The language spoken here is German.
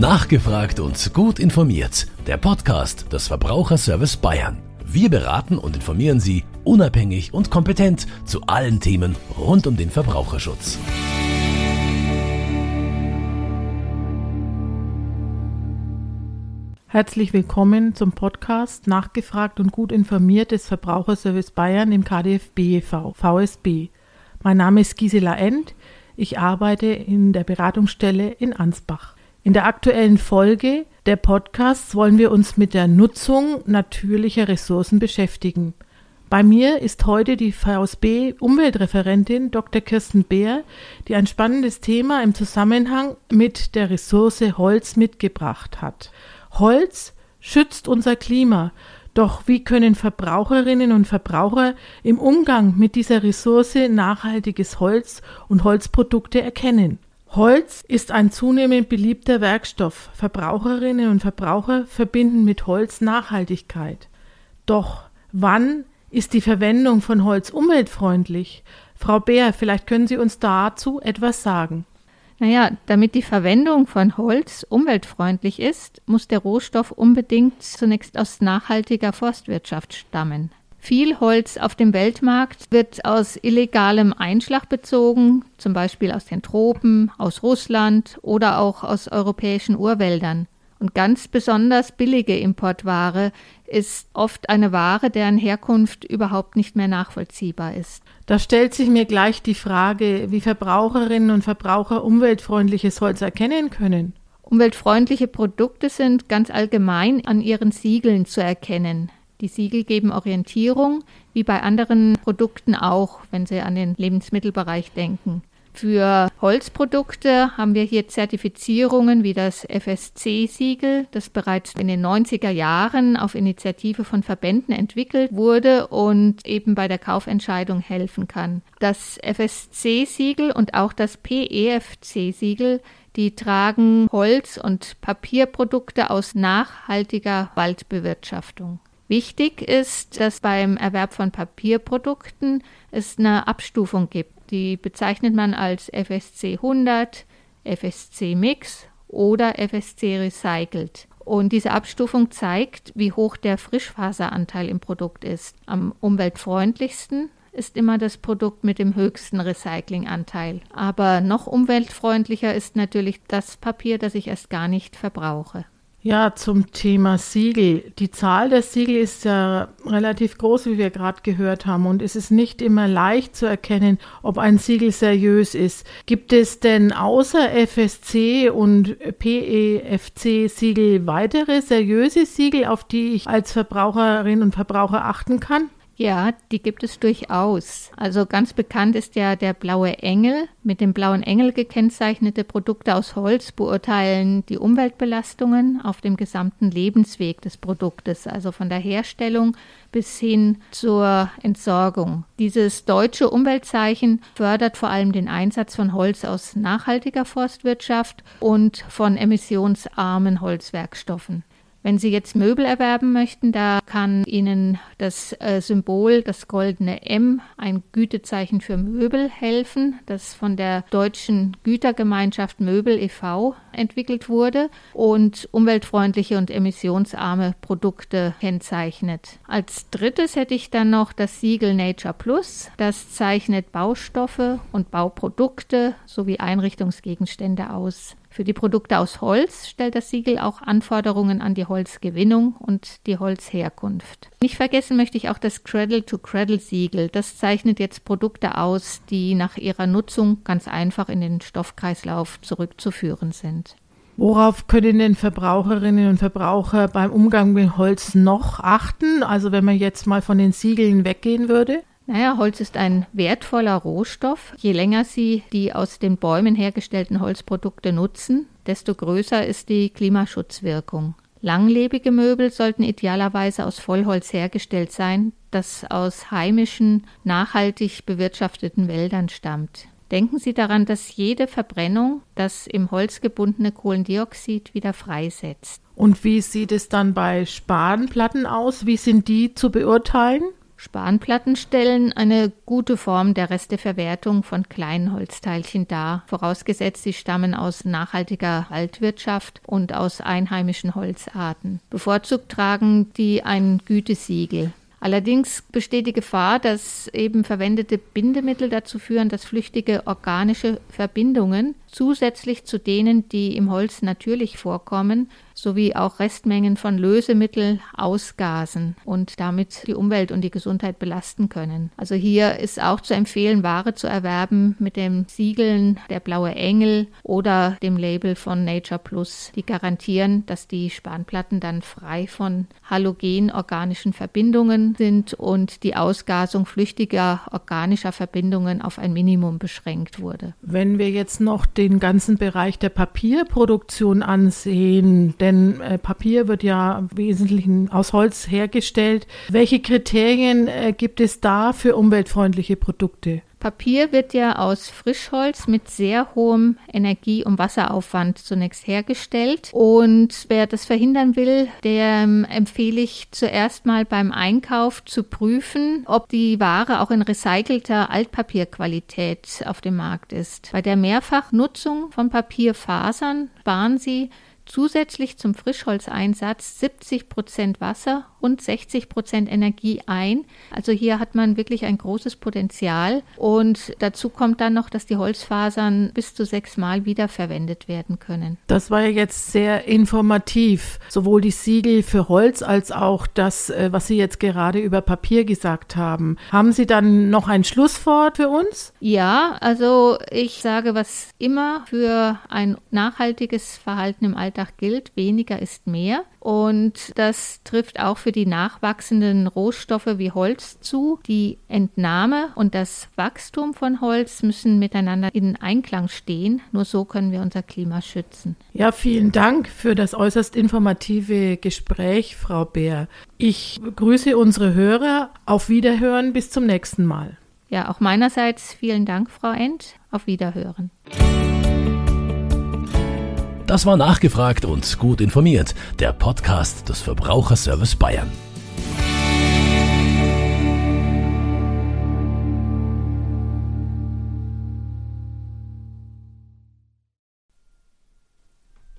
Nachgefragt und gut informiert. Der Podcast des Verbraucherservice Bayern. Wir beraten und informieren Sie unabhängig und kompetent zu allen Themen rund um den Verbraucherschutz. Herzlich willkommen zum Podcast Nachgefragt und gut informiert des Verbraucherservice Bayern im KDFB e.V. VSB. Mein Name ist Gisela End. Ich arbeite in der Beratungsstelle in Ansbach. In der aktuellen Folge der Podcasts wollen wir uns mit der Nutzung natürlicher Ressourcen beschäftigen. Bei mir ist heute die VSB Umweltreferentin Dr. Kirsten Beer, die ein spannendes Thema im Zusammenhang mit der Ressource Holz mitgebracht hat. Holz schützt unser Klima, doch wie können Verbraucherinnen und Verbraucher im Umgang mit dieser Ressource nachhaltiges Holz und Holzprodukte erkennen? Holz ist ein zunehmend beliebter Werkstoff. Verbraucherinnen und Verbraucher verbinden mit Holz Nachhaltigkeit. Doch wann ist die Verwendung von Holz umweltfreundlich? Frau Beer, vielleicht können Sie uns dazu etwas sagen. Naja, damit die Verwendung von Holz umweltfreundlich ist, muss der Rohstoff unbedingt zunächst aus nachhaltiger Forstwirtschaft stammen. Viel Holz auf dem Weltmarkt wird aus illegalem Einschlag bezogen, zum Beispiel aus den Tropen, aus Russland oder auch aus europäischen Urwäldern. Und ganz besonders billige Importware ist oft eine Ware, deren Herkunft überhaupt nicht mehr nachvollziehbar ist. Da stellt sich mir gleich die Frage, wie Verbraucherinnen und Verbraucher umweltfreundliches Holz erkennen können. Umweltfreundliche Produkte sind ganz allgemein an ihren Siegeln zu erkennen. Die Siegel geben Orientierung, wie bei anderen Produkten auch, wenn Sie an den Lebensmittelbereich denken. Für Holzprodukte haben wir hier Zertifizierungen wie das FSC-Siegel, das bereits in den 90er Jahren auf Initiative von Verbänden entwickelt wurde und eben bei der Kaufentscheidung helfen kann. Das FSC-Siegel und auch das PEFC-Siegel, die tragen Holz- und Papierprodukte aus nachhaltiger Waldbewirtschaftung. Wichtig ist, dass beim Erwerb von Papierprodukten es eine Abstufung gibt. Die bezeichnet man als FSC 100, FSC Mix oder FSC Recycled. Und diese Abstufung zeigt, wie hoch der Frischfaseranteil im Produkt ist. Am umweltfreundlichsten ist immer das Produkt mit dem höchsten Recyclinganteil. Aber noch umweltfreundlicher ist natürlich das Papier, das ich erst gar nicht verbrauche. Ja, zum Thema Siegel. Die Zahl der Siegel ist ja relativ groß, wie wir gerade gehört haben. Und es ist nicht immer leicht zu erkennen, ob ein Siegel seriös ist. Gibt es denn außer FSC und PEFC-Siegel weitere seriöse Siegel, auf die ich als Verbraucherin und Verbraucher achten kann? Ja, die gibt es durchaus. Also ganz bekannt ist ja der blaue Engel. Mit dem blauen Engel gekennzeichnete Produkte aus Holz beurteilen die Umweltbelastungen auf dem gesamten Lebensweg des Produktes, also von der Herstellung bis hin zur Entsorgung. Dieses deutsche Umweltzeichen fördert vor allem den Einsatz von Holz aus nachhaltiger Forstwirtschaft und von emissionsarmen Holzwerkstoffen. Wenn Sie jetzt Möbel erwerben möchten, da kann Ihnen das äh, Symbol, das goldene M, ein Gütezeichen für Möbel helfen, das von der deutschen Gütergemeinschaft Möbel e.V. entwickelt wurde und umweltfreundliche und emissionsarme Produkte kennzeichnet. Als drittes hätte ich dann noch das Siegel Nature Plus. Das zeichnet Baustoffe und Bauprodukte sowie Einrichtungsgegenstände aus. Für die Produkte aus Holz stellt das Siegel auch Anforderungen an die Holzgewinnung und die Holzherkunft. Nicht vergessen möchte ich auch das Cradle-to-Cradle-Siegel. Das zeichnet jetzt Produkte aus, die nach ihrer Nutzung ganz einfach in den Stoffkreislauf zurückzuführen sind. Worauf können denn Verbraucherinnen und Verbraucher beim Umgang mit Holz noch achten? Also wenn man jetzt mal von den Siegeln weggehen würde? Naja, Holz ist ein wertvoller Rohstoff. Je länger Sie die aus den Bäumen hergestellten Holzprodukte nutzen, desto größer ist die Klimaschutzwirkung. Langlebige Möbel sollten idealerweise aus Vollholz hergestellt sein, das aus heimischen, nachhaltig bewirtschafteten Wäldern stammt. Denken Sie daran, dass jede Verbrennung das im Holz gebundene Kohlendioxid wieder freisetzt. Und wie sieht es dann bei Spanplatten aus? Wie sind die zu beurteilen? Spanplatten stellen eine gute Form der Resteverwertung von kleinen Holzteilchen dar, vorausgesetzt sie stammen aus nachhaltiger Waldwirtschaft und aus einheimischen Holzarten. Bevorzugt tragen die ein Gütesiegel. Allerdings besteht die Gefahr, dass eben verwendete Bindemittel dazu führen, dass flüchtige organische Verbindungen zusätzlich zu denen, die im Holz natürlich vorkommen, sowie auch Restmengen von Lösemittel ausgasen und damit die Umwelt und die Gesundheit belasten können. Also hier ist auch zu empfehlen, Ware zu erwerben mit dem Siegeln der blaue Engel oder dem Label von Nature Plus, die garantieren, dass die Spanplatten dann frei von halogen organischen Verbindungen sind und die Ausgasung flüchtiger organischer Verbindungen auf ein Minimum beschränkt wurde. Wenn wir jetzt noch den ganzen Bereich der Papierproduktion ansehen, denn äh, Papier wird ja im Wesentlichen aus Holz hergestellt. Welche Kriterien äh, gibt es da für umweltfreundliche Produkte? Papier wird ja aus Frischholz mit sehr hohem Energie- und Wasseraufwand zunächst hergestellt. Und wer das verhindern will, der empfehle ich zuerst mal beim Einkauf zu prüfen, ob die Ware auch in recycelter Altpapierqualität auf dem Markt ist. Bei der Mehrfachnutzung von Papierfasern sparen Sie zusätzlich zum Frischholzeinsatz 70 Prozent Wasser und 60 Prozent Energie ein. Also hier hat man wirklich ein großes Potenzial. Und dazu kommt dann noch, dass die Holzfasern bis zu sechsmal wiederverwendet werden können. Das war ja jetzt sehr informativ. Sowohl die Siegel für Holz als auch das, äh, was Sie jetzt gerade über Papier gesagt haben. Haben Sie dann noch ein Schlusswort für uns? Ja, also ich sage, was immer für ein nachhaltiges Verhalten im Alltag gilt, weniger ist mehr. Und das trifft auch für die nachwachsenden Rohstoffe wie Holz zu. Die Entnahme und das Wachstum von Holz müssen miteinander in Einklang stehen. Nur so können wir unser Klima schützen. Ja, vielen Dank für das äußerst informative Gespräch, Frau Bär. Ich grüße unsere Hörer. Auf Wiederhören. Bis zum nächsten Mal. Ja, auch meinerseits vielen Dank, Frau End. Auf Wiederhören. Das war nachgefragt und gut informiert, der Podcast des Verbraucherservice Bayern.